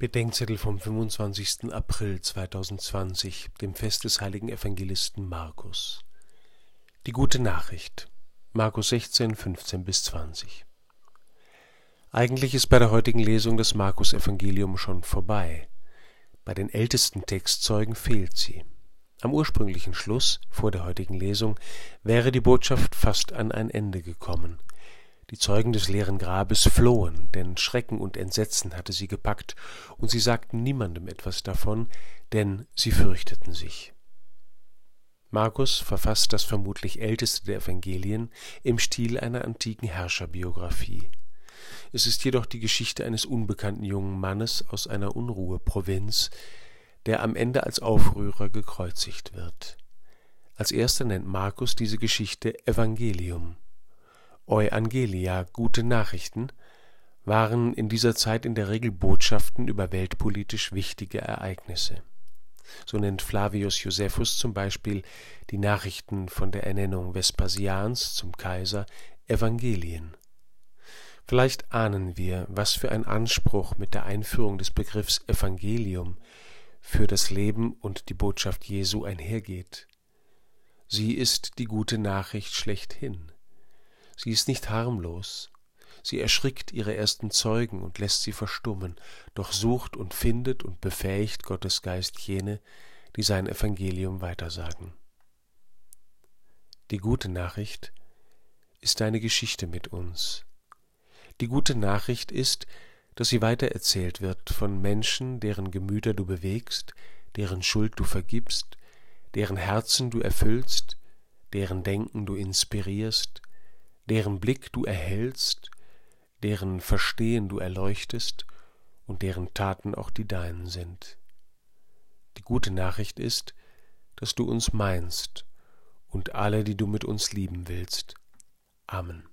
Bedenkzettel vom 25. April 2020, dem Fest des heiligen Evangelisten Markus. Die gute Nachricht. Markus 16, 15 bis 20. Eigentlich ist bei der heutigen Lesung das Markus-Evangelium schon vorbei. Bei den ältesten Textzeugen fehlt sie. Am ursprünglichen Schluss, vor der heutigen Lesung, wäre die Botschaft fast an ein Ende gekommen. Die Zeugen des leeren Grabes flohen, denn Schrecken und Entsetzen hatte sie gepackt, und sie sagten niemandem etwas davon, denn sie fürchteten sich. Markus verfasst das vermutlich älteste der Evangelien im Stil einer antiken Herrscherbiographie. Es ist jedoch die Geschichte eines unbekannten jungen Mannes aus einer Unruheprovinz, der am Ende als Aufrührer gekreuzigt wird. Als erster nennt Markus diese Geschichte Evangelium. Euangelia, gute Nachrichten, waren in dieser Zeit in der Regel Botschaften über weltpolitisch wichtige Ereignisse. So nennt Flavius Josephus zum Beispiel die Nachrichten von der Ernennung Vespasians zum Kaiser Evangelien. Vielleicht ahnen wir, was für ein Anspruch mit der Einführung des Begriffs Evangelium für das Leben und die Botschaft Jesu einhergeht. Sie ist die gute Nachricht schlechthin. Sie ist nicht harmlos. Sie erschrickt ihre ersten Zeugen und lässt sie verstummen, doch sucht und findet und befähigt Gottes Geist jene, die sein Evangelium weitersagen. Die gute Nachricht ist deine Geschichte mit uns. Die gute Nachricht ist, dass sie weitererzählt wird von Menschen, deren Gemüter du bewegst, deren Schuld du vergibst, deren Herzen du erfüllst, deren Denken du inspirierst, deren Blick du erhältst, deren Verstehen du erleuchtest und deren Taten auch die deinen sind. Die gute Nachricht ist, dass du uns meinst und alle, die du mit uns lieben willst. Amen.